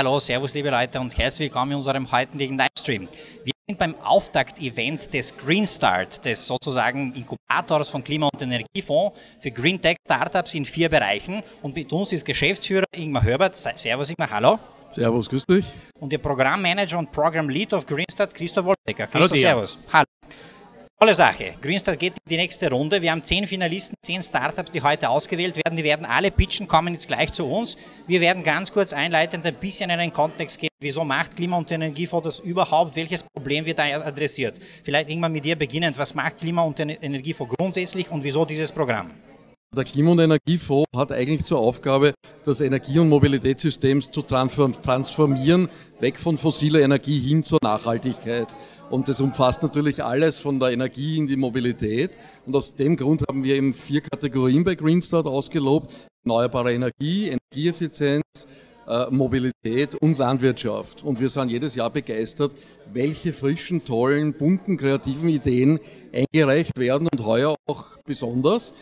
Hallo, Servus liebe Leute und herzlich willkommen in unserem heutigen Livestream. Wir sind beim Auftakt-Event des Green Start, des sozusagen Inkubators von Klima- und Energiefonds für Green Tech Startups in vier Bereichen. Und mit uns ist Geschäftsführer Ingmar Herbert. Servus Ingmar, hallo. Servus, grüß dich. Und der Programmmanager und Program Lead of Green Start, Christoph Wolbecker. Christoph, hallo Servus. Hallo. Tolle Sache. Greenstart geht in die nächste Runde. Wir haben zehn Finalisten, zehn Startups, die heute ausgewählt werden. Die werden alle pitchen, kommen jetzt gleich zu uns. Wir werden ganz kurz einleitend ein bisschen in einen Kontext geben. Wieso macht Klima- und Energiefonds das überhaupt? Welches Problem wird da adressiert? Vielleicht irgendwann mit dir beginnend. Was macht Klima- und Energiefonds grundsätzlich und wieso dieses Programm? Der Klima- und Energiefonds hat eigentlich zur Aufgabe, das Energie- und Mobilitätssystem zu transformieren, weg von fossiler Energie hin zur Nachhaltigkeit. Und das umfasst natürlich alles von der Energie in die Mobilität. Und aus dem Grund haben wir eben vier Kategorien bei Greenstart ausgelobt. Erneuerbare Energie, Energieeffizienz, äh, Mobilität und Landwirtschaft. Und wir sind jedes Jahr begeistert, welche frischen, tollen, bunten, kreativen Ideen eingereicht werden und heuer auch besonders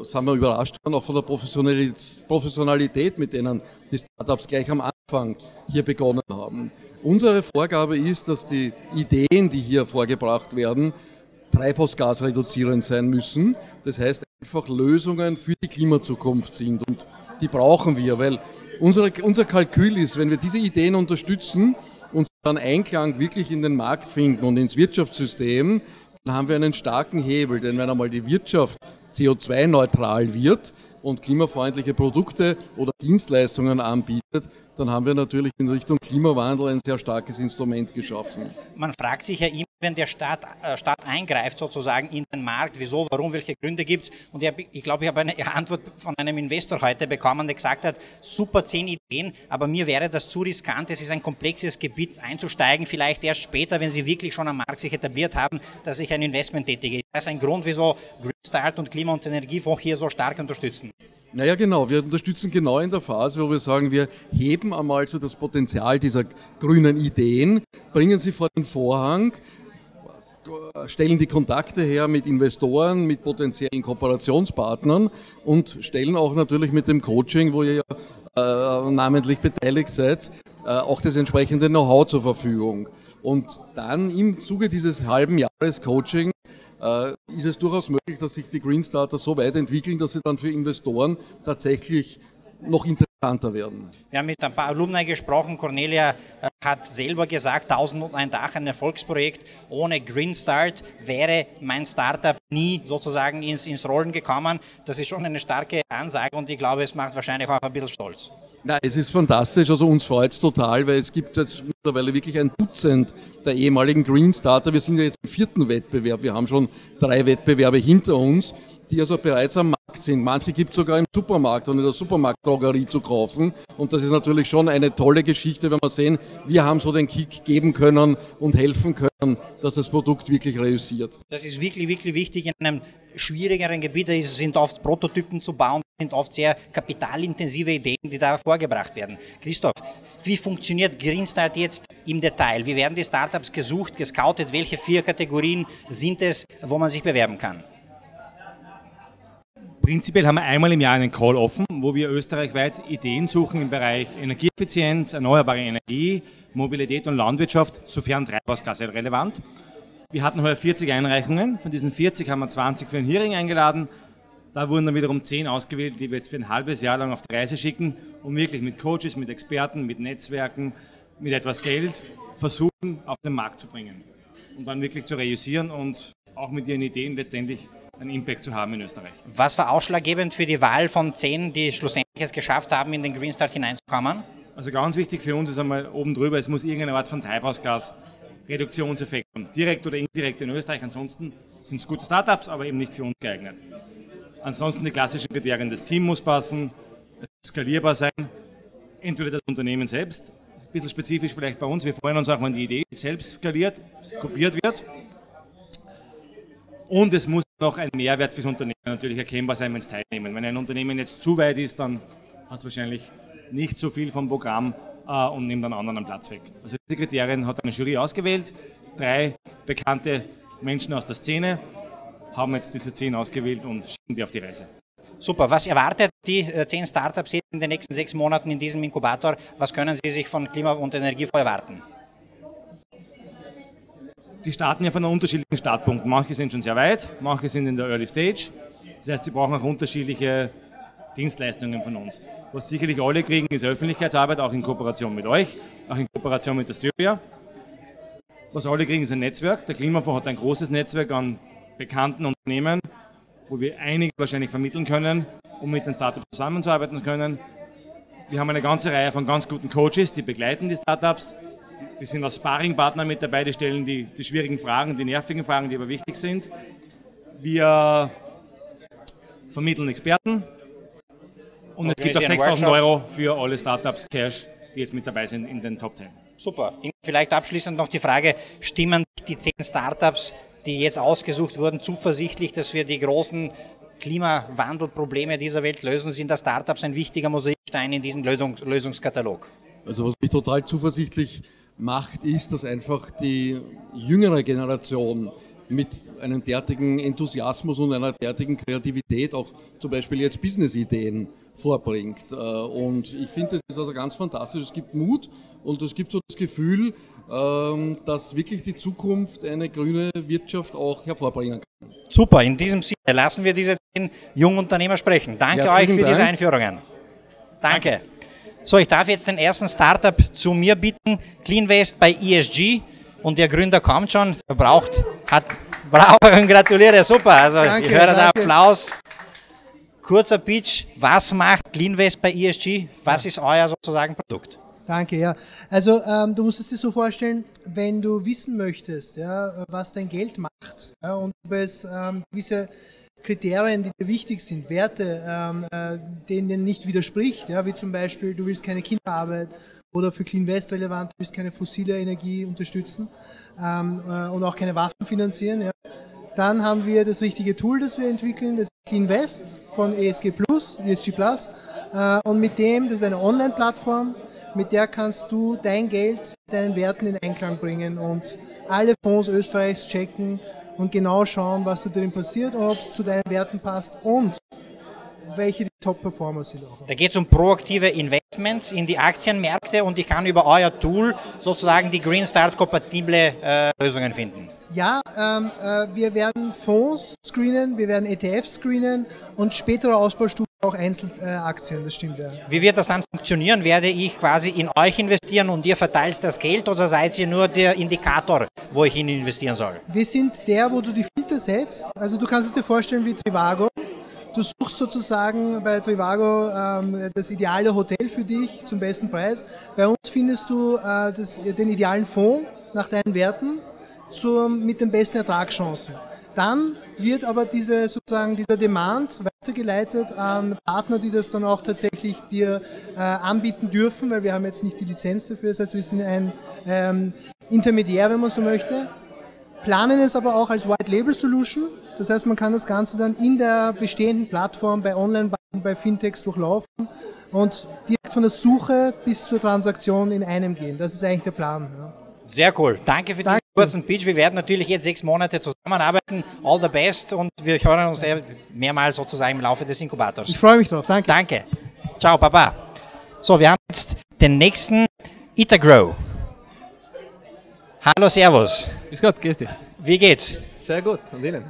sind wir überrascht worden, auch von der Professionalität, mit denen die Startups gleich am Anfang hier begonnen haben. Unsere Vorgabe ist, dass die Ideen, die hier vorgebracht werden, treibhausgasreduzierend sein müssen. Das heißt, einfach Lösungen für die Klimazukunft sind. Und die brauchen wir, weil unsere, unser Kalkül ist, wenn wir diese Ideen unterstützen und dann Einklang wirklich in den Markt finden und ins Wirtschaftssystem, dann haben wir einen starken Hebel. Denn wenn einmal die Wirtschaft CO2-neutral wird und klimafreundliche Produkte oder Dienstleistungen anbietet, dann haben wir natürlich in Richtung Klimawandel ein sehr starkes Instrument geschaffen. Man fragt sich ja immer, wenn der Staat, äh, Staat eingreift sozusagen in den Markt, wieso, warum, welche Gründe gibt es. Und ich, ich glaube, ich habe eine Antwort von einem Investor heute bekommen, der gesagt hat, super zehn Ideen, aber mir wäre das zu riskant, es ist ein komplexes Gebiet einzusteigen, vielleicht erst später, wenn Sie wirklich schon am Markt sich etabliert haben, dass ich ein Investment tätige. Das ist ein Grund, wieso Green Start und Klima- und Energiefonds hier so stark unterstützen. Naja, genau. Wir unterstützen genau in der Phase, wo wir sagen, wir heben einmal so das Potenzial dieser grünen Ideen, bringen sie vor den Vorhang, stellen die Kontakte her mit Investoren, mit potenziellen Kooperationspartnern und stellen auch natürlich mit dem Coaching, wo ihr ja äh, namentlich beteiligt seid, äh, auch das entsprechende Know-how zur Verfügung. Und dann im Zuge dieses halben Jahres Coaching ist es durchaus möglich, dass sich die Green Starter so weit entwickeln, dass sie dann für Investoren tatsächlich noch interessanter werden. Wir haben mit ein paar Alumni gesprochen. Cornelia äh, hat selber gesagt, 1001 Dach, ein Erfolgsprojekt. Ohne Green Start wäre mein Startup nie sozusagen ins, ins Rollen gekommen. Das ist schon eine starke Ansage und ich glaube, es macht wahrscheinlich auch ein bisschen stolz. Na, es ist fantastisch, also uns freut es total, weil es gibt jetzt mittlerweile wirklich ein Dutzend der ehemaligen Green Starter. Wir sind ja jetzt im vierten Wettbewerb, wir haben schon drei Wettbewerbe hinter uns die also bereits am Markt sind. Manche gibt es sogar im Supermarkt und in der Supermarktdrogerie zu kaufen. Und das ist natürlich schon eine tolle Geschichte, wenn wir sehen, wir haben so den Kick geben können und helfen können, dass das Produkt wirklich reüssiert. Das ist wirklich, wirklich wichtig in einem schwierigeren Gebiet. Es sind oft Prototypen zu bauen, sind oft sehr kapitalintensive Ideen, die da vorgebracht werden. Christoph, wie funktioniert Greenstart jetzt im Detail? Wie werden die Startups gesucht, gescoutet? Welche vier Kategorien sind es, wo man sich bewerben kann? Prinzipiell haben wir einmal im Jahr einen Call offen, wo wir österreichweit Ideen suchen im Bereich Energieeffizienz, erneuerbare Energie, Mobilität und Landwirtschaft, sofern Treibhausgase relevant. Wir hatten heuer 40 Einreichungen. Von diesen 40 haben wir 20 für ein Hearing eingeladen. Da wurden dann wiederum 10 ausgewählt, die wir jetzt für ein halbes Jahr lang auf die Reise schicken, um wirklich mit Coaches, mit Experten, mit Netzwerken, mit etwas Geld versuchen, auf den Markt zu bringen. Und dann wirklich zu reüssieren und auch mit ihren Ideen letztendlich einen Impact zu haben in Österreich. Was war ausschlaggebend für die Wahl von zehn, die schlussendlich es geschafft haben, in den Green Start hineinzukommen? Also ganz wichtig für uns ist einmal oben drüber, es muss irgendeine Art von Treibhausgasreduktionseffekt haben. Direkt oder indirekt in Österreich. Ansonsten sind es gute Startups, aber eben nicht für uns geeignet. Ansonsten die klassischen Kriterien, das Team muss passen, es muss skalierbar sein, entweder das Unternehmen selbst, ein bisschen spezifisch vielleicht bei uns, wir freuen uns auch, wenn die Idee selbst skaliert, kopiert wird. Und es muss noch ein Mehrwert fürs Unternehmen natürlich erkennbar sein, wenn es teilnehmen. Wenn ein Unternehmen jetzt zu weit ist, dann hat es wahrscheinlich nicht so viel vom Programm äh, und nimmt dann anderen Platz weg. Also diese Kriterien hat eine Jury ausgewählt. Drei bekannte Menschen aus der Szene haben jetzt diese zehn ausgewählt und schicken die auf die Reise. Super. Was erwartet die äh, zehn Startups in den nächsten sechs Monaten in diesem Inkubator? Was können Sie sich von Klima- und Energiefonds erwarten? Die starten ja von einem unterschiedlichen Startpunkt. Manche sind schon sehr weit, manche sind in der Early Stage. Das heißt, sie brauchen auch unterschiedliche Dienstleistungen von uns. Was sicherlich alle kriegen, ist Öffentlichkeitsarbeit, auch in Kooperation mit euch, auch in Kooperation mit der Styria. Was alle kriegen, ist ein Netzwerk. Der Klimafonds hat ein großes Netzwerk an bekannten Unternehmen, wo wir einige wahrscheinlich vermitteln können, um mit den Startups zusammenzuarbeiten können. Wir haben eine ganze Reihe von ganz guten Coaches, die begleiten die Startups. Die sind als Sparringpartner mit dabei, die stellen die, die schwierigen Fragen, die nervigen Fragen, die aber wichtig sind. Wir vermitteln Experten und es gibt auch 6000 Euro für alle Startups Cash, die jetzt mit dabei sind in den Top 10. Super. Vielleicht abschließend noch die Frage, stimmen die zehn Startups, die jetzt ausgesucht wurden, zuversichtlich, dass wir die großen Klimawandelprobleme dieser Welt lösen? Sind da Startups ein wichtiger Mosaikstein in diesem Lösungs Lösungskatalog? Also was mich total zuversichtlich macht, ist, dass einfach die jüngere Generation mit einem derartigen Enthusiasmus und einer derartigen Kreativität auch zum Beispiel jetzt Business-Ideen vorbringt. Äh, und ich finde, das ist also ganz fantastisch. Es gibt Mut und es gibt so das Gefühl, ähm, dass wirklich die Zukunft eine grüne Wirtschaft auch hervorbringen kann. Super, in diesem Sinne lassen wir diese zehn jungen Unternehmer sprechen. Danke Herzlichen euch für Dank. diese Einführungen. Danke. Danke. So, ich darf jetzt den ersten Startup zu mir bitten. CleanVest bei ESG. Und der Gründer kommt schon. Er braucht, hat, braucht und gratuliere. Super. Also, danke, ich höre danke. da Applaus. Kurzer Pitch. Was macht CleanVest bei ESG? Was ja. ist euer sozusagen Produkt? Danke, ja. Also ähm, du musst es dir so vorstellen, wenn du wissen möchtest, ja, was dein Geld macht ja, und ob es ähm, gewisse Kriterien, die dir wichtig sind, Werte, ähm, äh, denen nicht widerspricht, ja, wie zum Beispiel, du willst keine Kinderarbeit oder für Clean West relevant, du willst keine fossile Energie unterstützen ähm, äh, und auch keine Waffen finanzieren. Ja. Dann haben wir das richtige Tool, das wir entwickeln, das Clean West von ESG Plus, ESG Plus. Äh, und mit dem, das ist eine Online-Plattform, mit der kannst du dein Geld, deinen Werten in Einklang bringen und alle Fonds Österreichs checken und genau schauen, was da drin passiert, ob es zu deinen Werten passt und welche die Top-Performer sind auch. Da geht es um proaktive Investments in die Aktienmärkte und ich kann über euer Tool sozusagen die Green Start-kompatible äh, Lösungen finden. Ja, ähm, äh, wir werden Fonds screenen, wir werden ETFs screenen und spätere Ausbaustufen auch Einzelaktien, das stimmt ja. Wie wird das dann funktionieren? Werde ich quasi in euch investieren und ihr verteilt das Geld oder seid ihr nur der Indikator, wo ich hin investieren soll? Wir sind der, wo du die Filter setzt. Also du kannst es dir vorstellen wie Trivago. Du suchst sozusagen bei Trivago ähm, das ideale Hotel für dich zum besten Preis. Bei uns findest du äh, das, den idealen Fonds nach deinen Werten zur, mit den besten Ertragschancen. Dann wird aber diese, sozusagen dieser Demand weitergeleitet an Partner, die das dann auch tatsächlich dir äh, anbieten dürfen, weil wir haben jetzt nicht die Lizenz dafür. Das heißt, wir sind ein ähm, Intermediär, wenn man so möchte. Planen es aber auch als White Label Solution. Das heißt, man kann das Ganze dann in der bestehenden Plattform bei Online-Banken, bei Fintechs durchlaufen und direkt von der Suche bis zur Transaktion in einem gehen. Das ist eigentlich der Plan. Ja. Sehr cool. Danke für diesen kurzen Pitch. Wir werden natürlich jetzt sechs Monate zusammenarbeiten. All the best und wir hören uns mehrmals sozusagen im Laufe des Inkubators. Ich freue mich drauf. Danke. Danke. Ciao, Papa. So, wir haben jetzt den nächsten Itagrow. Hallo, Servus. Grüß Gott, grüß dich. Wie geht's? Sehr gut, und Ihnen?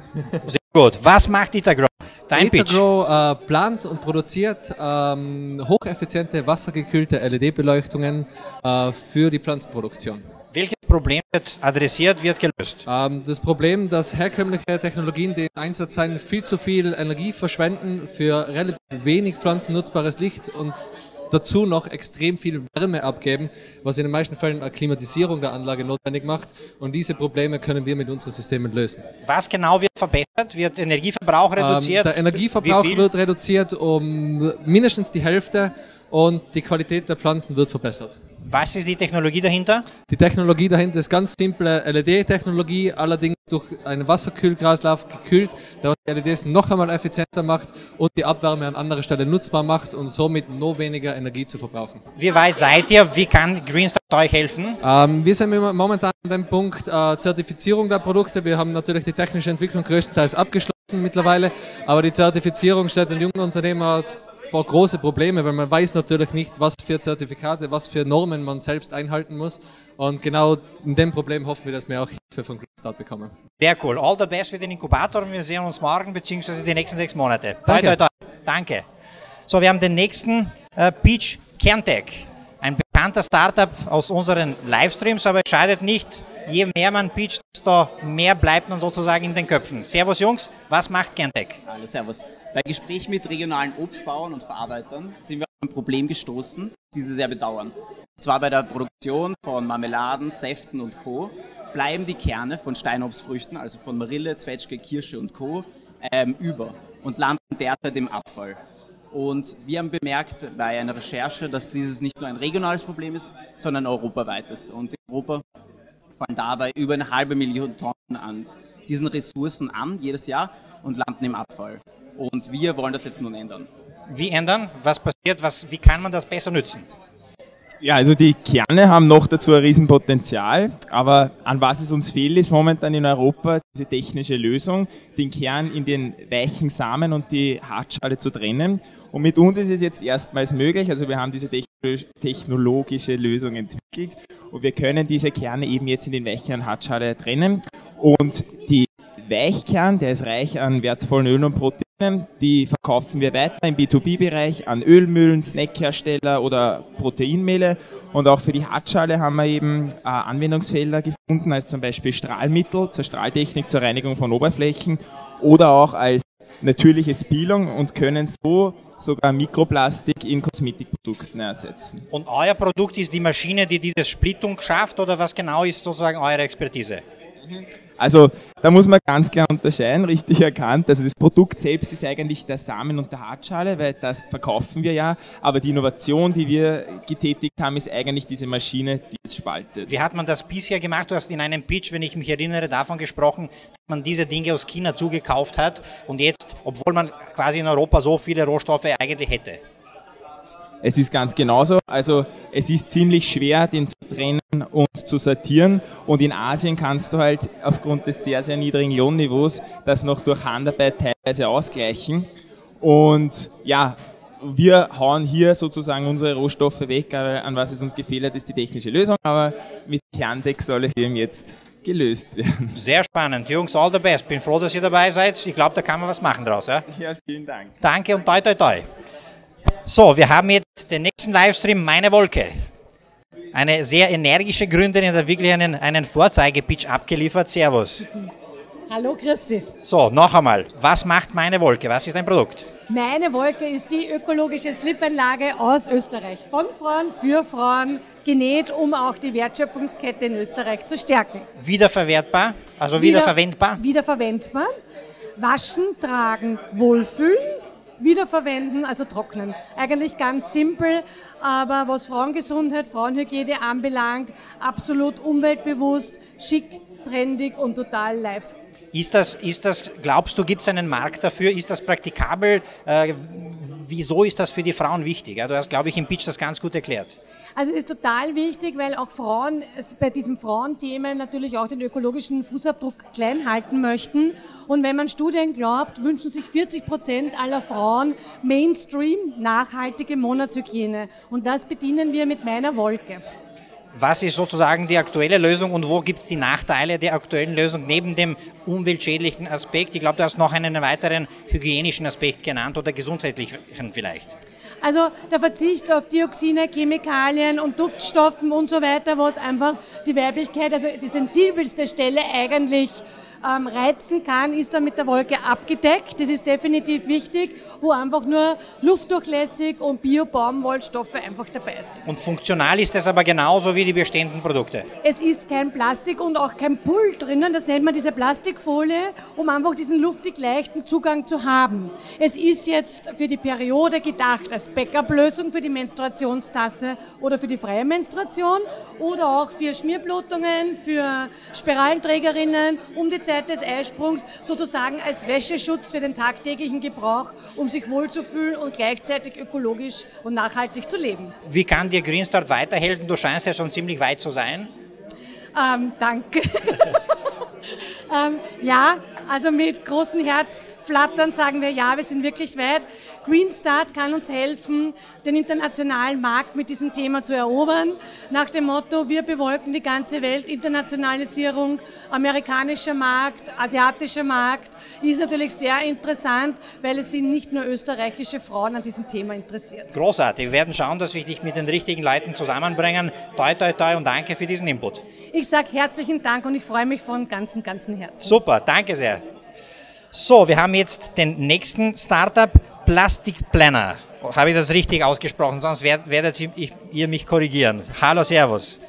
Sehr gut. Was macht Itagrow? Dein Itagrow äh, plant und produziert ähm, hocheffiziente, wassergekühlte LED-Beleuchtungen äh, für die Pflanzenproduktion. Problem wird adressiert, wird gelöst? Ähm, das Problem, dass herkömmliche Technologien, die im Einsatz sein, viel zu viel Energie verschwenden für relativ wenig pflanzennutzbares Licht und dazu noch extrem viel Wärme abgeben, was in den meisten Fällen eine Klimatisierung der Anlage notwendig macht. Und diese Probleme können wir mit unseren Systemen lösen. Was genau wird verbessert? Wird Energieverbrauch ähm, reduziert? Ähm, der Energieverbrauch wird reduziert um mindestens die Hälfte und die Qualität der Pflanzen wird verbessert. Was ist die Technologie dahinter? Die Technologie dahinter ist ganz simple LED-Technologie, allerdings durch einen Wasserkühlkreislauf gekühlt, der die LEDs noch einmal effizienter macht und die Abwärme an anderer Stelle nutzbar macht und somit noch weniger Energie zu verbrauchen. Wie weit seid ihr? Wie kann Greenstar euch helfen? Ähm, wir sind momentan an dem Punkt äh, Zertifizierung der Produkte. Wir haben natürlich die technische Entwicklung größtenteils abgeschlossen mittlerweile. Aber die Zertifizierung stellt den jungen Unternehmer vor große Probleme, weil man weiß natürlich nicht, was für Zertifikate, was für Normen man selbst einhalten muss. Und genau in dem Problem hoffen wir, dass wir auch Hilfe von Greenstart bekommen. Sehr cool. All the best für den Inkubator und wir sehen uns morgen bzw. die nächsten sechs Monate. Danke. Danke. So, wir haben den nächsten äh, Peach Kerntech. Bekannter Startup aus unseren Livestreams, aber es scheidet nicht, je mehr man pitcht, desto mehr bleibt man sozusagen in den Köpfen. Servus Jungs, was macht Kerntech? Hallo, Servus. Bei Gesprächen mit regionalen Obstbauern und Verarbeitern sind wir auf ein Problem gestoßen, das sie sehr bedauern. Und zwar bei der Produktion von Marmeladen, Säften und Co. bleiben die Kerne von Steinobstfrüchten, also von Marille, Zwetschge, Kirsche und Co. Ähm, über und landen derzeit im Abfall. Und wir haben bemerkt bei einer Recherche, dass dieses nicht nur ein regionales Problem ist, sondern ein europaweites. Und in Europa fallen dabei über eine halbe Million Tonnen an diesen Ressourcen an jedes Jahr und landen im Abfall. Und wir wollen das jetzt nun ändern. Wie ändern? Was passiert? Was, wie kann man das besser nützen? Ja, also die Kerne haben noch dazu ein Riesenpotenzial, aber an was es uns fehlt, ist momentan in Europa diese technische Lösung, den Kern in den weichen Samen und die Hartschale zu trennen. Und mit uns ist es jetzt erstmals möglich, also wir haben diese technologische Lösung entwickelt und wir können diese Kerne eben jetzt in den weichen Hartschale trennen. Und die Weichkern, der ist reich an wertvollen Ölen und Proteinen. Die verkaufen wir weiter im B2B-Bereich an Ölmühlen, Snackhersteller oder Proteinmehle. Und auch für die Hartschale haben wir eben äh, Anwendungsfelder gefunden, als zum Beispiel Strahlmittel zur Strahltechnik, zur Reinigung von Oberflächen oder auch als natürliche Spiegelung und können so sogar Mikroplastik in Kosmetikprodukten ersetzen. Und euer Produkt ist die Maschine, die diese Splittung schafft oder was genau ist sozusagen eure Expertise? Also da muss man ganz klar unterscheiden, richtig erkannt. Also das Produkt selbst ist eigentlich der Samen und der Hartschale, weil das verkaufen wir ja. Aber die Innovation, die wir getätigt haben, ist eigentlich diese Maschine, die es spaltet. Wie hat man das bisher gemacht? Du hast in einem Pitch, wenn ich mich erinnere, davon gesprochen, dass man diese Dinge aus China zugekauft hat und jetzt, obwohl man quasi in Europa so viele Rohstoffe eigentlich hätte. Es ist ganz genauso. Also es ist ziemlich schwer, den zu trennen und zu sortieren. Und in Asien kannst du halt aufgrund des sehr, sehr niedrigen Lohnniveaus das noch durch Handarbeit teilweise ausgleichen. Und ja, wir hauen hier sozusagen unsere Rohstoffe weg, aber an was es uns gefehlt hat, ist die technische Lösung. Aber mit Kerndeck soll es eben jetzt gelöst werden. Sehr spannend. Jungs, all the best. Bin froh, dass ihr dabei seid. Ich glaube, da kann man was machen draus. Ja? Ja, vielen Dank. Danke und toi toi toi. So, wir haben jetzt den nächsten Livestream Meine Wolke. Eine sehr energische Gründerin hat wirklich einen, einen Vorzeigepitch abgeliefert. Servus. Hallo Christi. So, noch einmal. Was macht Meine Wolke? Was ist ein Produkt? Meine Wolke ist die ökologische Slipanlage aus Österreich. Von Frauen für Frauen genäht, um auch die Wertschöpfungskette in Österreich zu stärken. Wiederverwertbar? Also wiederverwendbar? Wiederverwendbar. Waschen, tragen, wohlfühlen. Wiederverwenden, also trocknen. Eigentlich ganz simpel, aber was Frauengesundheit, Frauenhygiene anbelangt, absolut umweltbewusst, schick, trendig und total live. Ist das, ist das glaubst du, gibt es einen Markt dafür? Ist das praktikabel? Äh, wieso ist das für die Frauen wichtig? Du hast, glaube ich, im Pitch das ganz gut erklärt. Also es ist total wichtig, weil auch Frauen bei diesem Frauenthema natürlich auch den ökologischen Fußabdruck klein halten möchten. Und wenn man Studien glaubt, wünschen sich 40 Prozent aller Frauen Mainstream nachhaltige Monatshygiene. Und das bedienen wir mit meiner Wolke. Was ist sozusagen die aktuelle Lösung und wo gibt es die Nachteile der aktuellen Lösung neben dem umweltschädlichen Aspekt? Ich glaube, du hast noch einen weiteren hygienischen Aspekt genannt oder gesundheitlichen vielleicht. Also der Verzicht auf Dioxine, Chemikalien und Duftstoffen und so weiter, was einfach die Weiblichkeit, also die sensibelste Stelle eigentlich ähm, reizen kann, ist dann mit der Wolke abgedeckt. Das ist definitiv wichtig, wo einfach nur luftdurchlässig und Bio-Baumwollstoffe einfach dabei sind. Und funktional ist das aber genauso wie die bestehenden Produkte. Es ist kein Plastik und auch kein Pull drinnen, das nennt man diese Plastikfolie, um einfach diesen luftig leichten Zugang zu haben. Es ist jetzt für die Periode gedacht als Backup-Lösung für die Menstruationstasse oder für die freie Menstruation oder auch für Schmierblutungen, für Spiralenträgerinnen, um die Zeit des Eisprungs sozusagen als Wäscheschutz für den tagtäglichen Gebrauch, um sich wohlzufühlen und gleichzeitig ökologisch und nachhaltig zu leben. Wie kann dir Greenstart weiterhelfen? Du scheinst ja schon ziemlich weit zu sein. Ähm, danke. ähm, ja, Also mit großem Herzflattern sagen wir ja, wir sind wirklich weit. Green Start kann uns helfen, den internationalen Markt mit diesem Thema zu erobern. Nach dem Motto, wir bewolken die ganze Welt, Internationalisierung, amerikanischer Markt, asiatischer Markt, ist natürlich sehr interessant, weil es sind nicht nur österreichische Frauen an diesem Thema interessiert. Großartig. Wir werden schauen, dass wir dich mit den richtigen Leuten zusammenbringen. Toi, toi, toi und danke für diesen Input. Ich sage herzlichen Dank und ich freue mich von ganzem, ganzem Herzen. Super, danke sehr. So, wir haben jetzt den nächsten Startup, Plastic Planner. Habe ich das richtig ausgesprochen? Sonst werdet ihr mich korrigieren. Hallo, Servus.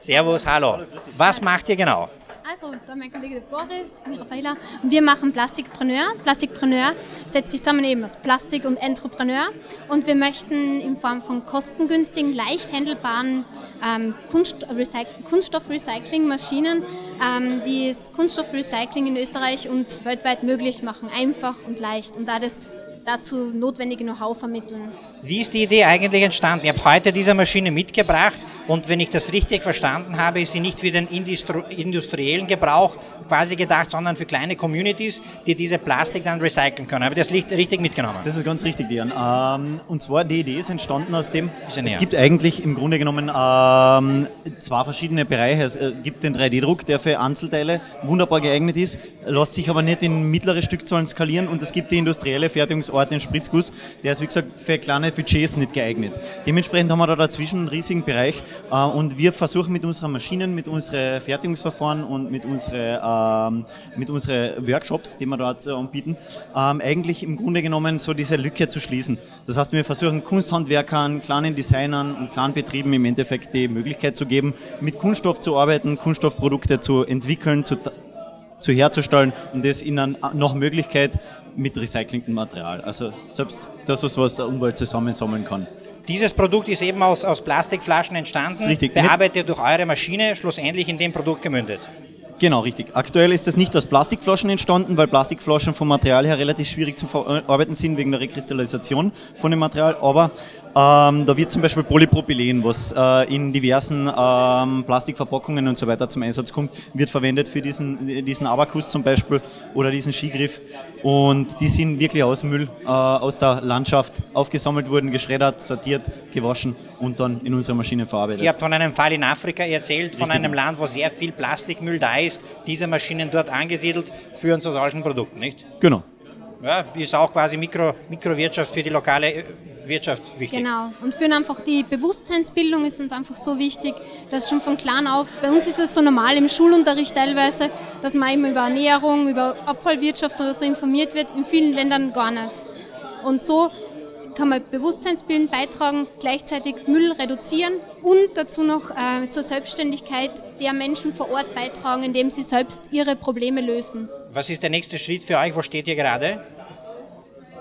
Servus, hallo. Was macht ihr genau? Also, da mein Kollege Boris, Raffaella, und wir machen Plastikpreneur. Plastikpreneur setzt sich zusammen eben aus Plastik und Entrepreneur und wir möchten in Form von kostengünstigen, leicht handelbaren ähm, Kunststoffrecyclingmaschinen ähm, das Kunststoffrecycling in Österreich und weltweit möglich machen, einfach und leicht und da das dazu notwendige Know-how vermitteln. Wie ist die Idee eigentlich entstanden? Ihr habt heute diese Maschine mitgebracht und wenn ich das richtig verstanden habe, ist sie nicht für den industriellen Gebrauch quasi gedacht, sondern für kleine Communities, die diese Plastik dann recyceln können. Habe ich das richtig mitgenommen? Das ist ganz richtig, Dian. Ähm, und zwar die Idee ist entstanden aus dem, es gibt eigentlich im Grunde genommen ähm, zwei verschiedene Bereiche. Es äh, gibt den 3D-Druck, der für Einzelteile wunderbar geeignet ist, lässt sich aber nicht in mittlere Stückzahlen skalieren und es gibt die industrielle Fertigungsort, den Spritzguss, der ist wie gesagt für kleine Budgets nicht geeignet. Dementsprechend haben wir da dazwischen einen riesigen Bereich und wir versuchen mit unseren Maschinen, mit unseren Fertigungsverfahren und mit unseren, ähm, mit unseren Workshops, die wir dort anbieten, ähm, eigentlich im Grunde genommen so diese Lücke zu schließen. Das heißt, wir versuchen Kunsthandwerkern, kleinen Designern und kleinen Betrieben im Endeffekt die Möglichkeit zu geben, mit Kunststoff zu arbeiten, Kunststoffprodukte zu entwickeln, zu zu herzustellen und das in einer noch Möglichkeit mit recyceltem Material. Also selbst das, was der Umwelt zusammensammeln kann. Dieses Produkt ist eben aus, aus Plastikflaschen entstanden, richtig. bearbeitet durch eure Maschine, schlussendlich in dem Produkt gemündet. Genau, richtig. Aktuell ist das nicht aus Plastikflaschen entstanden, weil Plastikflaschen vom Material her relativ schwierig zu verarbeiten sind wegen der Rekristallisation von dem Material. Aber ähm, da wird zum Beispiel Polypropylen, was äh, in diversen ähm, Plastikverpackungen und so weiter zum Einsatz kommt, wird verwendet für diesen, diesen Abakus zum Beispiel oder diesen Skigriff. Und die sind wirklich aus Müll äh, aus der Landschaft aufgesammelt worden, geschreddert, sortiert, gewaschen und dann in unsere Maschine verarbeitet. Ihr habt von einem Fall in Afrika erzählt, von Richtig. einem Land, wo sehr viel Plastikmüll da ist, diese Maschinen dort angesiedelt, führen zu solchen Produkten, nicht? Genau. Ja, ist auch quasi Mikro, Mikrowirtschaft für die lokale äh, Wirtschaft wichtig. Genau. Und für einfach die Bewusstseinsbildung ist uns einfach so wichtig, dass schon von klein auf, bei uns ist es so normal im Schulunterricht teilweise, dass man eben über Ernährung, über Abfallwirtschaft oder so informiert wird, in vielen Ländern gar nicht. Und so kann man Bewusstseinsbilden beitragen, gleichzeitig Müll reduzieren und dazu noch äh, zur Selbstständigkeit der Menschen vor Ort beitragen, indem sie selbst ihre Probleme lösen. Was ist der nächste Schritt für euch? Wo steht ihr gerade?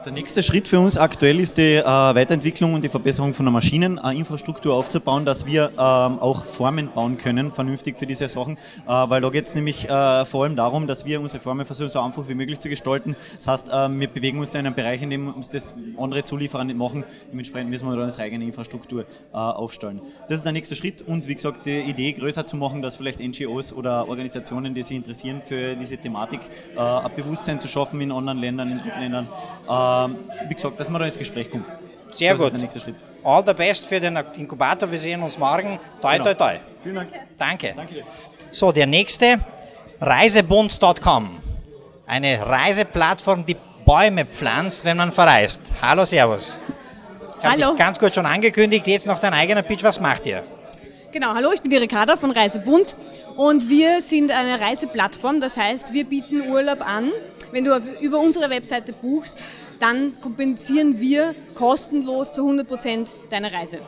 Der nächste Schritt für uns aktuell ist die äh, Weiterentwicklung und die Verbesserung von der Maschineninfrastruktur aufzubauen, dass wir ähm, auch Formen bauen können, vernünftig für diese Sachen, äh, weil da geht es nämlich äh, vor allem darum, dass wir unsere Formen versuchen, so einfach wie möglich zu gestalten. Das heißt, äh, wir bewegen uns da in einem Bereich, in dem uns das andere Zulieferer nicht machen. Dementsprechend müssen wir da unsere eigene Infrastruktur äh, aufstellen. Das ist der nächste Schritt und wie gesagt, die Idee größer zu machen, dass vielleicht NGOs oder Organisationen, die sich interessieren für diese Thematik, äh, ein Bewusstsein zu schaffen in anderen Ländern, in Drittländern ähm, wie gesagt, dass man da ins Gespräch kommt. Sehr das gut. Ist der nächste Schritt. All the best für den Inkubator. Wir sehen uns morgen. Toi, genau. toi, toi. Vielen Dank. Danke. Danke. So, der nächste, reisebund.com. Eine Reiseplattform, die Bäume pflanzt, wenn man verreist. Hallo, Servus. Ich Hallo. ganz kurz schon angekündigt, jetzt noch dein eigener Pitch. Was macht ihr? Genau, hallo, ich bin die Ricarda von Reisebund und wir sind eine Reiseplattform. Das heißt, wir bieten Urlaub an. Wenn du über unsere Webseite buchst, dann kompensieren wir kostenlos zu 100 Prozent deine Reise.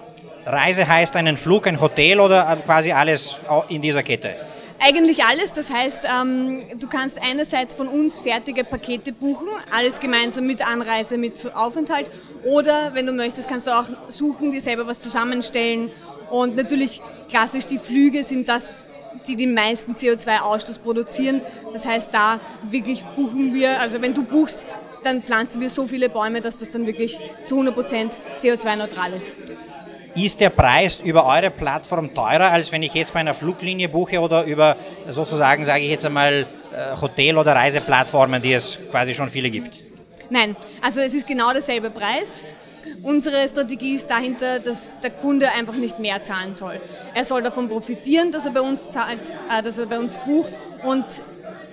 Reise heißt einen Flug, ein Hotel oder quasi alles in dieser Kette? Eigentlich alles. Das heißt, ähm, du kannst einerseits von uns fertige Pakete buchen, alles gemeinsam mit Anreise, mit Aufenthalt. Oder wenn du möchtest, kannst du auch suchen, dir selber was zusammenstellen. Und natürlich klassisch die Flüge sind das, die den meisten CO2-Ausstoß produzieren. Das heißt, da wirklich buchen wir, also wenn du buchst, dann pflanzen wir so viele Bäume, dass das dann wirklich zu 100% CO2-neutral ist. Ist der Preis über eure Plattform teurer, als wenn ich jetzt bei einer Fluglinie buche oder über sozusagen, sage ich jetzt einmal, äh, Hotel- oder Reiseplattformen, die es quasi schon viele gibt? Nein, also es ist genau derselbe Preis. Unsere Strategie ist dahinter, dass der Kunde einfach nicht mehr zahlen soll. Er soll davon profitieren, dass er bei uns zahlt, äh, dass er bei uns bucht und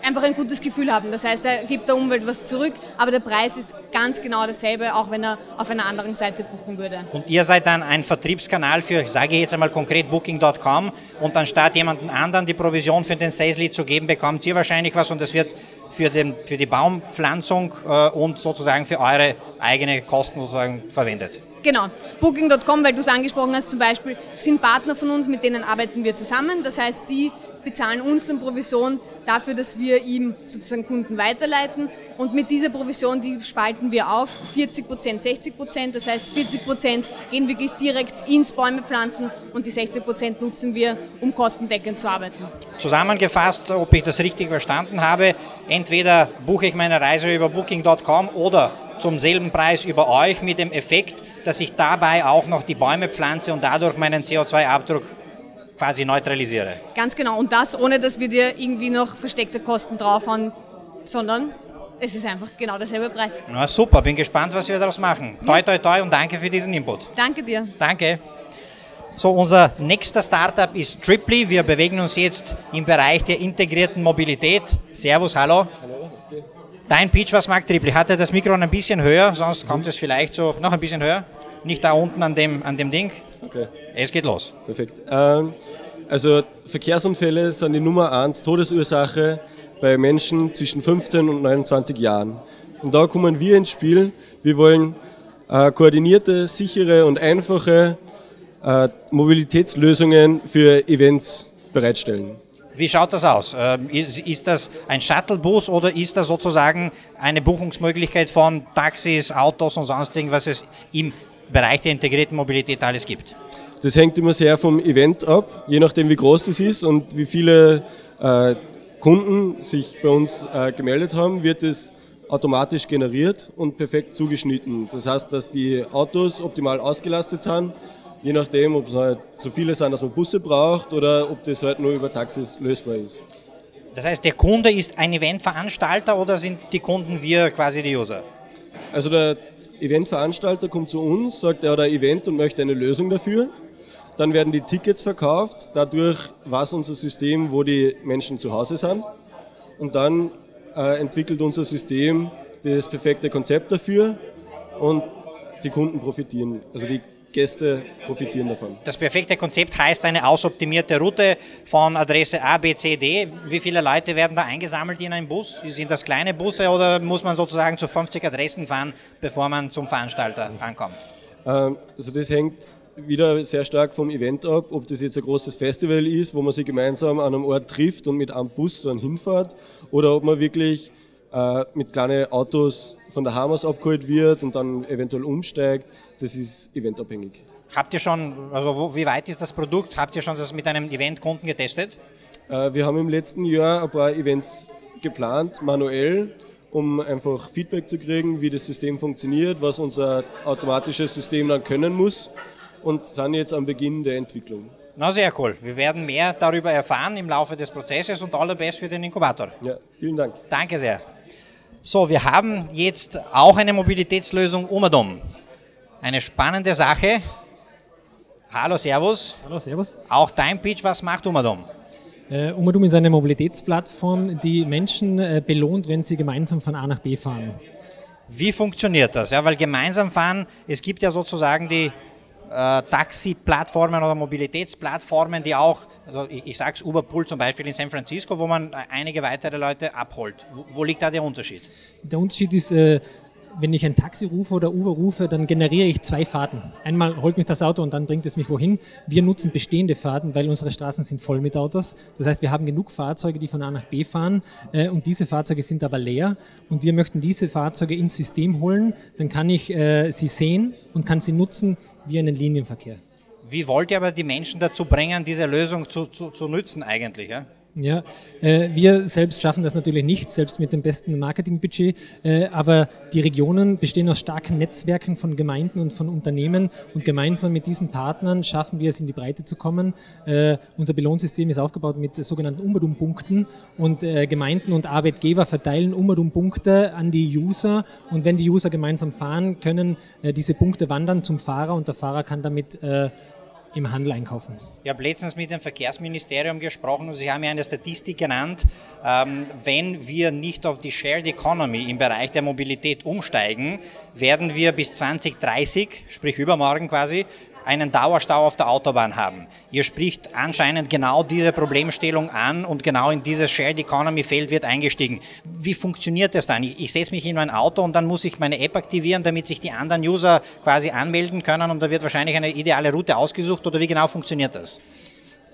einfach ein gutes Gefühl haben. Das heißt, er gibt der Umwelt was zurück, aber der Preis ist ganz genau dasselbe, auch wenn er auf einer anderen Seite buchen würde. Und ihr seid dann ein Vertriebskanal für, sage ich jetzt einmal konkret, Booking.com und anstatt jemanden anderen die Provision für den Sales Lead zu geben, bekommt ihr wahrscheinlich was und das wird für, den, für die Baumpflanzung äh, und sozusagen für eure eigene Kosten sozusagen verwendet. Genau. Booking.com, weil du es angesprochen hast, zum Beispiel, sind Partner von uns, mit denen arbeiten wir zusammen. Das heißt, die bezahlen uns dann Provision dafür, dass wir ihm sozusagen Kunden weiterleiten. Und mit dieser Provision, die spalten wir auf, 40 Prozent, 60 Prozent. Das heißt, 40 Prozent gehen wirklich direkt ins Bäume pflanzen und die 60 Prozent nutzen wir, um kostendeckend zu arbeiten. Zusammengefasst, ob ich das richtig verstanden habe, entweder buche ich meine Reise über Booking.com oder zum selben Preis über euch mit dem Effekt, dass ich dabei auch noch die Bäume pflanze und dadurch meinen CO2-Abdruck quasi neutralisiere. Ganz genau. Und das ohne, dass wir dir irgendwie noch versteckte Kosten draufhauen, sondern es ist einfach genau derselbe Preis. Na super, bin gespannt, was wir daraus machen. Toi, toi, toi und danke für diesen Input. Danke dir. Danke. So, unser nächster Startup ist Triply. Wir bewegen uns jetzt im Bereich der integrierten Mobilität. Servus, hallo. Hallo. Dein Pitch, was mag Triply? Hat er das Mikro ein bisschen höher, sonst kommt es vielleicht so noch ein bisschen höher. Nicht da unten an dem, an dem Ding. Okay. Es geht los. Perfekt. Ähm, also Verkehrsunfälle sind die Nummer 1 Todesursache bei Menschen zwischen 15 und 29 Jahren. Und da kommen wir ins Spiel. Wir wollen äh, koordinierte, sichere und einfache äh, Mobilitätslösungen für Events bereitstellen. Wie schaut das aus? Ähm, ist, ist, das ein Shuttlebus oder ist das sozusagen eine Buchungsmöglichkeit von Taxis, Autos und sonst was es im Bereich der integrierten Mobilität alles gibt? Das hängt immer sehr vom Event ab, je nachdem wie groß das ist und wie viele äh, Kunden sich bei uns äh, gemeldet haben, wird es automatisch generiert und perfekt zugeschnitten. Das heißt, dass die Autos optimal ausgelastet sind je nachdem, ob es halt so viele sind, dass man Busse braucht oder ob das halt nur über Taxis lösbar ist. Das heißt, der Kunde ist ein Eventveranstalter oder sind die Kunden wir quasi die User? Also der Eventveranstalter kommt zu uns, sagt, er hat ein Event und möchte eine Lösung dafür. Dann werden die Tickets verkauft, dadurch weiß unser System, wo die Menschen zu Hause sind. Und dann äh, entwickelt unser System das perfekte Konzept dafür und die Kunden profitieren. Also die Gäste profitieren davon. Das perfekte Konzept heißt eine ausoptimierte Route von Adresse A, B, C, D. Wie viele Leute werden da eingesammelt in einem Bus? Sind das kleine Busse oder muss man sozusagen zu 50 Adressen fahren, bevor man zum Veranstalter ankommt? Ähm, also das hängt wieder sehr stark vom Event ab, ob das jetzt ein großes Festival ist, wo man sich gemeinsam an einem Ort trifft und mit einem Bus dann hinfährt, oder ob man wirklich äh, mit kleinen Autos von der Hamas abgeholt wird und dann eventuell umsteigt. Das ist eventabhängig. Habt ihr schon, also wo, wie weit ist das Produkt? Habt ihr schon das mit einem Eventkunden getestet? Äh, wir haben im letzten Jahr ein paar Events geplant, manuell, um einfach Feedback zu kriegen, wie das System funktioniert, was unser automatisches System dann können muss und sind jetzt am Beginn der Entwicklung. Na sehr cool. Wir werden mehr darüber erfahren im Laufe des Prozesses und allerbest für den Inkubator. Ja, vielen Dank. Danke sehr. So, wir haben jetzt auch eine Mobilitätslösung Umadom. Eine spannende Sache. Hallo, Servus. Hallo, Servus. Auch dein Pitch, was macht Umadom? Uh, Umadom ist eine Mobilitätsplattform, die Menschen uh, belohnt, wenn sie gemeinsam von A nach B fahren. Wie funktioniert das? Ja, weil gemeinsam fahren, es gibt ja sozusagen die äh, Taxi-Plattformen oder Mobilitätsplattformen, die auch, also ich, ich sage es Uberpool zum Beispiel in San Francisco, wo man einige weitere Leute abholt. Wo, wo liegt da der Unterschied? Der Unterschied ist, äh, wenn ich ein Taxi rufe oder Uber rufe, dann generiere ich zwei Fahrten. Einmal holt mich das Auto und dann bringt es mich wohin. Wir nutzen bestehende Fahrten, weil unsere Straßen sind voll mit Autos. Das heißt, wir haben genug Fahrzeuge, die von A nach B fahren äh, und diese Fahrzeuge sind aber leer und wir möchten diese Fahrzeuge ins System holen. Dann kann ich äh, sie sehen und kann sie nutzen wie einen Linienverkehr. Wie wollt ihr aber die Menschen dazu bringen, diese Lösung zu, zu, zu nützen eigentlich? Ja? Ja, äh, wir selbst schaffen das natürlich nicht, selbst mit dem besten Marketingbudget, äh, aber die Regionen bestehen aus starken Netzwerken von Gemeinden und von Unternehmen und gemeinsam mit diesen Partnern schaffen wir es in die Breite zu kommen. Äh, unser Belohnsystem ist aufgebaut mit sogenannten Umbadum-Punkten und äh, Gemeinden und Arbeitgeber verteilen Umbadum-Punkte an die User und wenn die User gemeinsam fahren, können äh, diese Punkte wandern zum Fahrer und der Fahrer kann damit äh, im Handel einkaufen. Ich habe letztens mit dem Verkehrsministerium gesprochen und Sie haben ja eine Statistik genannt, ähm, wenn wir nicht auf die Shared Economy im Bereich der Mobilität umsteigen, werden wir bis 2030, sprich übermorgen quasi, einen Dauerstau auf der Autobahn haben. Ihr spricht anscheinend genau diese Problemstellung an und genau in dieses Shared Economy Feld wird eingestiegen. Wie funktioniert das dann? Ich, ich setze mich in mein Auto und dann muss ich meine App aktivieren, damit sich die anderen User quasi anmelden können und da wird wahrscheinlich eine ideale Route ausgesucht oder wie genau funktioniert das?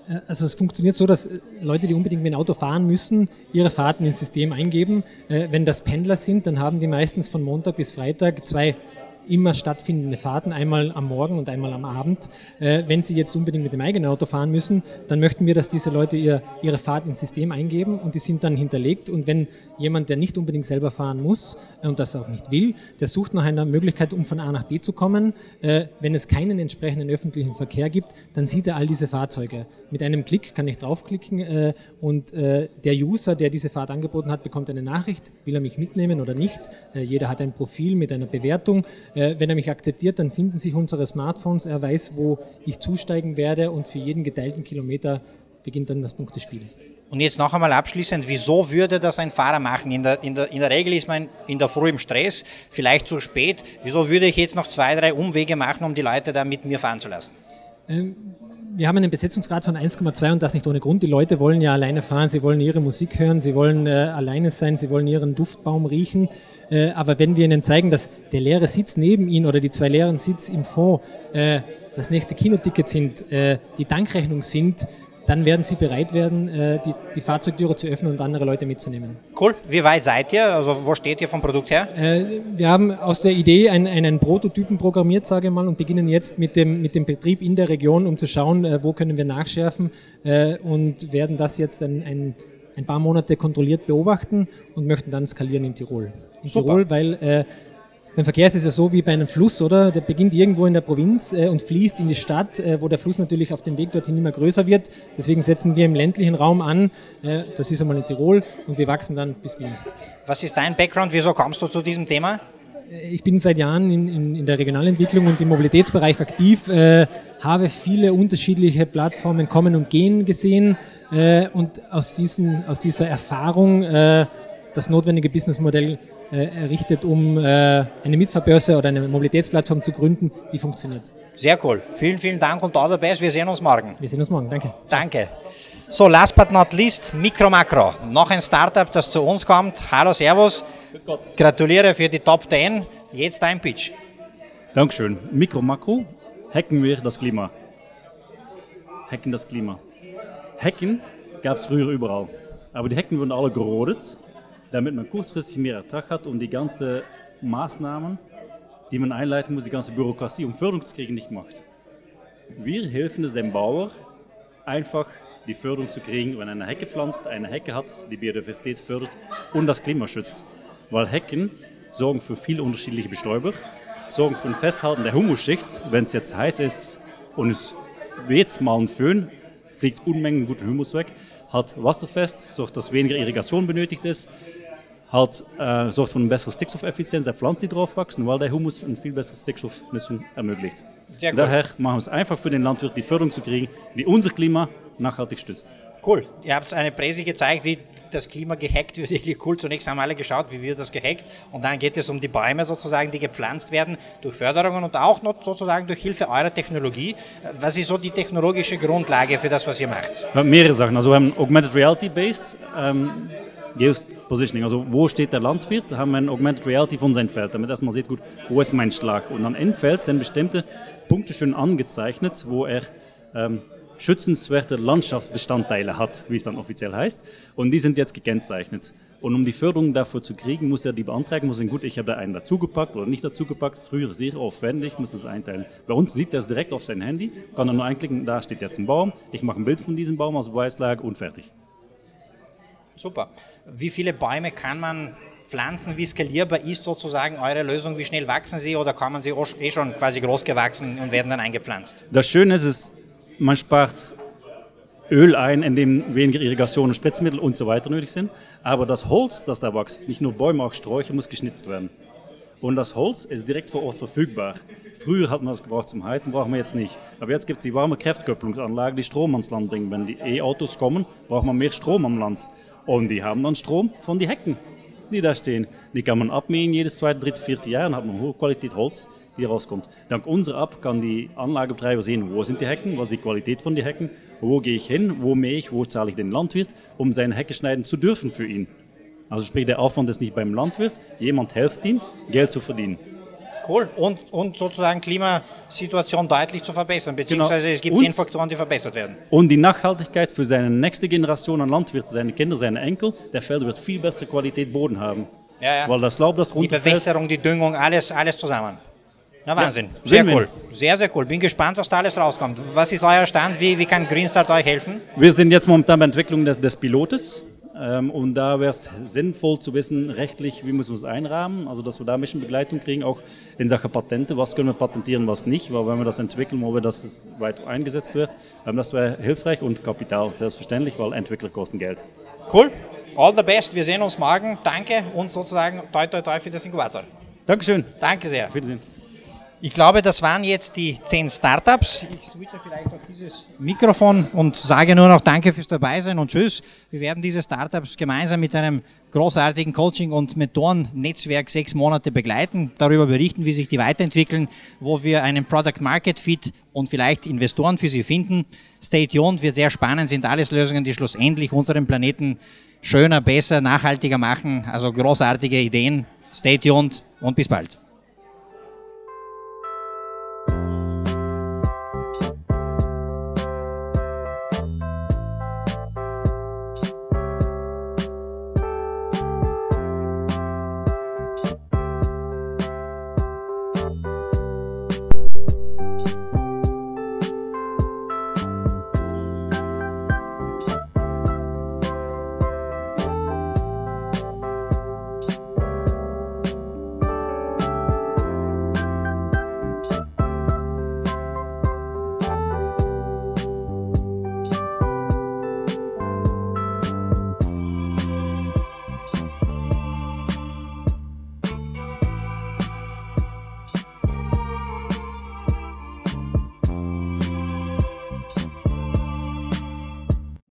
Äh, also es funktioniert so, dass Leute, die unbedingt mit dem Auto fahren müssen, ihre Fahrten ins System eingeben. Äh, wenn das Pendler sind, dann haben die meistens von Montag bis Freitag zwei immer stattfindende Fahrten, einmal am Morgen und einmal am Abend. Äh, wenn Sie jetzt unbedingt mit dem eigenen Auto fahren müssen, dann möchten wir, dass diese Leute ihr, ihre Fahrt ins System eingeben und die sind dann hinterlegt. Und wenn jemand, der nicht unbedingt selber fahren muss äh, und das auch nicht will, der sucht nach einer Möglichkeit, um von A nach B zu kommen. Äh, wenn es keinen entsprechenden öffentlichen Verkehr gibt, dann sieht er all diese Fahrzeuge. Mit einem Klick kann ich draufklicken äh, und äh, der User, der diese Fahrt angeboten hat, bekommt eine Nachricht, will er mich mitnehmen oder nicht. Jeder hat ein Profil mit einer Bewertung. Äh, wenn er mich akzeptiert, dann finden sich unsere Smartphones. Er weiß, wo ich zusteigen werde und für jeden geteilten Kilometer beginnt dann das Punktespiel. Und jetzt noch einmal abschließend, wieso würde das ein Fahrer machen? In der, in, der, in der Regel ist man in der Früh im Stress, vielleicht zu spät. Wieso würde ich jetzt noch zwei, drei Umwege machen, um die Leute da mit mir fahren zu lassen? Ähm, wir haben einen Besetzungsgrad von 1,2 und das nicht ohne Grund. Die Leute wollen ja alleine fahren, sie wollen ihre Musik hören, sie wollen äh, alleine sein, sie wollen ihren Duftbaum riechen. Äh, aber wenn wir ihnen zeigen, dass der leere Sitz neben ihnen oder die zwei leeren Sitze im Fond äh, das nächste Kinoticket sind, äh, die Dankrechnung sind, dann werden sie bereit werden, äh, die, die Fahrzeugtüre zu öffnen und andere Leute mitzunehmen. Cool. Wie weit seid ihr? Also wo steht ihr vom Produkt her? Äh, wir haben aus der Idee einen, einen Prototypen programmiert, sage ich mal, und beginnen jetzt mit dem, mit dem Betrieb in der Region, um zu schauen, äh, wo können wir nachschärfen und werden das jetzt ein, ein, ein paar Monate kontrolliert beobachten und möchten dann skalieren in Tirol. In Super. Tirol, weil beim Verkehr ist es ja so wie bei einem Fluss, oder? Der beginnt irgendwo in der Provinz äh, und fließt in die Stadt, äh, wo der Fluss natürlich auf dem Weg dorthin immer größer wird. Deswegen setzen wir im ländlichen Raum an. Äh, das ist einmal in Tirol und wir wachsen dann bis Wien. Was ist dein Background? Wieso kommst du zu diesem Thema? Äh, ich bin seit Jahren in, in, in, der Regionalentwicklung und im Mobilitätsbereich aktiv, äh, habe viele unterschiedliche Plattformen kommen und gehen gesehen äh, und aus, diesen, aus dieser Erfahrung das notwendige Businessmodell errichtet, um äh, eine Mitfahrbörse oder eine Mobilitätsplattform zu gründen, die funktioniert. Sehr cool. Vielen, vielen Dank und all the best. Wir sehen uns morgen. Wir sehen uns morgen. Danke. Danke. So, last but not least, Micro Macro. Noch ein Startup, das zu uns kommt. Hallo, Servus. Grüß Gott. Gratuliere für die Top 10. Jetzt dein Pitch. Dankeschön. Micro Macro. Hacken wir das Klima. Hacken das Klima. Hacken gab es früher überall. Aber die Hecken wurden alle gerodet damit man kurzfristig mehr Ertrag hat und die ganzen Maßnahmen, die man einleiten muss, die ganze Bürokratie, um Förderung zu kriegen, nicht macht. Wir helfen es dem Bauer, einfach die Förderung zu kriegen, wenn er eine Hecke pflanzt, eine Hecke hat, die Biodiversität fördert und das Klima schützt. Weil Hecken sorgen für viele unterschiedliche Bestäuber, sorgen für ein Festhalten der Humusschicht. Wenn es jetzt heiß ist und es weht mal ein Föhn, fliegt Unmengen guten Humus weg, hat wasserfest, sorgt, dass weniger Irrigation benötigt ist, halt, äh, sorgt für eine bessere Stickstoffeffizienz der Pflanzen, die drauf wachsen, weil der Humus eine viel bessere Stickstoffnutzung ermöglicht. Daher machen wir es einfach für den Landwirt, die Förderung zu kriegen, die unser Klima nachhaltig stützt. Cool. Ihr habt eine Präse gezeigt, wie das Klima gehackt wird. Wirklich cool. Zunächst haben alle geschaut, wie wird das gehackt. Und dann geht es um die Bäume sozusagen, die gepflanzt werden durch Förderungen und auch noch sozusagen durch Hilfe eurer Technologie. Was ist so die technologische Grundlage für das, was ihr macht? Mehrere Sachen. Also wir haben Augmented Reality based. Ähm, Geopositioning, also wo steht der Landwirt, haben wir ein Augmented Reality von seinem Feld, damit erstmal sieht, gut, wo ist mein Schlag. Und am Endfeld sind bestimmte Punkte schön angezeichnet, wo er ähm, schützenswerte Landschaftsbestandteile hat, wie es dann offiziell heißt. Und die sind jetzt gekennzeichnet. Und um die Förderung dafür zu kriegen, muss er die beantragen, muss sagen, gut, ich habe da einen dazugepackt oder nicht dazugepackt. Früher sehr aufwendig, muss es einteilen. Bei uns sieht er es direkt auf sein Handy, kann er nur einklicken, da steht jetzt ein Baum, ich mache ein Bild von diesem Baum als Beweislage und fertig. Super. Wie viele Bäume kann man pflanzen? Wie skalierbar ist sozusagen eure Lösung? Wie schnell wachsen sie oder kommen sie eh schon quasi groß gewachsen und werden dann eingepflanzt? Das Schöne ist, ist man spart Öl ein, in dem weniger Irrigation und Spritzmittel und so weiter nötig sind. Aber das Holz, das da wächst, nicht nur Bäume, auch Sträucher, muss geschnitzt werden. Und das Holz ist direkt vor Ort verfügbar. Früher hat man das gebraucht zum Heizen, brauchen wir jetzt nicht. Aber jetzt gibt es die warme Kraftkopplungsanlage, die Strom ans Land bringen. Wenn die E-Autos kommen, braucht man mehr Strom am Land. Und die haben dann Strom von den Hecken, die da stehen. Die kann man abmähen jedes zweite, dritte, vierte Jahr und hat man hohe Qualität Holz, die rauskommt. Dank unserer App kann die Anlagebetreiber sehen, wo sind die Hecken, was ist die Qualität von den Hecken, wo gehe ich hin, wo mähe ich, wo zahle ich den Landwirt, um seine Hecke schneiden zu dürfen für ihn. Also sprich, der Aufwand ist nicht beim Landwirt, jemand hilft ihm, Geld zu verdienen. Cool. Und, und sozusagen Klimasituation deutlich zu verbessern, beziehungsweise Genau. es gibt Und- zehn Faktoren, die verbessert werden. Und die Nachhaltigkeit für seine nächste Generation an Landwirten, seine Kinder, seine Enkel, der Feld wird viel bessere Qualität Boden haben. Ja, ja. Weil das Laub, das Die runterfällt, Bewässerung, die Düngung, alles, alles zusammen. Na Wahnsinn. Ja, Sehr cool. Sehr, sehr cool. Bin gespannt, was da alles rauskommt. Was ist euer Stand? Wie, wie kann Greenstart euch helfen? Wir sind jetzt momentan bei der Entwicklung des, des Pilotes. Ähm, und da wäre es sinnvoll zu wissen, rechtlich, wie müssen wir es einrahmen, also dass wir da ein bisschen Begleitung kriegen, auch in Sachen Patente, was können wir patentieren, was nicht, weil wenn wir das entwickeln, wollen wir, dass es weit eingesetzt wird. Ähm, das wäre hilfreich und Kapital, selbstverständlich, weil Entwickler kosten Geld. Cool. All the best. Wir sehen uns morgen. Danke und sozusagen toi toi toi für das Inkubator. Dankeschön. Danke sehr. Auf Wiedersehen. Ich glaube, das waren jetzt die zehn Startups. Ich switche vielleicht auf dieses Mikrofon und sage nur noch Danke fürs Dabeisein und Tschüss. Wir werden diese Startups gemeinsam mit einem großartigen Coaching- und Mentoren-Netzwerk sechs Monate begleiten, darüber berichten, wie sich die weiterentwickeln, wo wir einen Product Market Fit und vielleicht Investoren für sie finden. Stay tuned, wird sehr spannend, sind alles Lösungen, die schlussendlich unseren Planeten schöner, besser, nachhaltiger machen. Also großartige Ideen. Stay tuned und bis bald.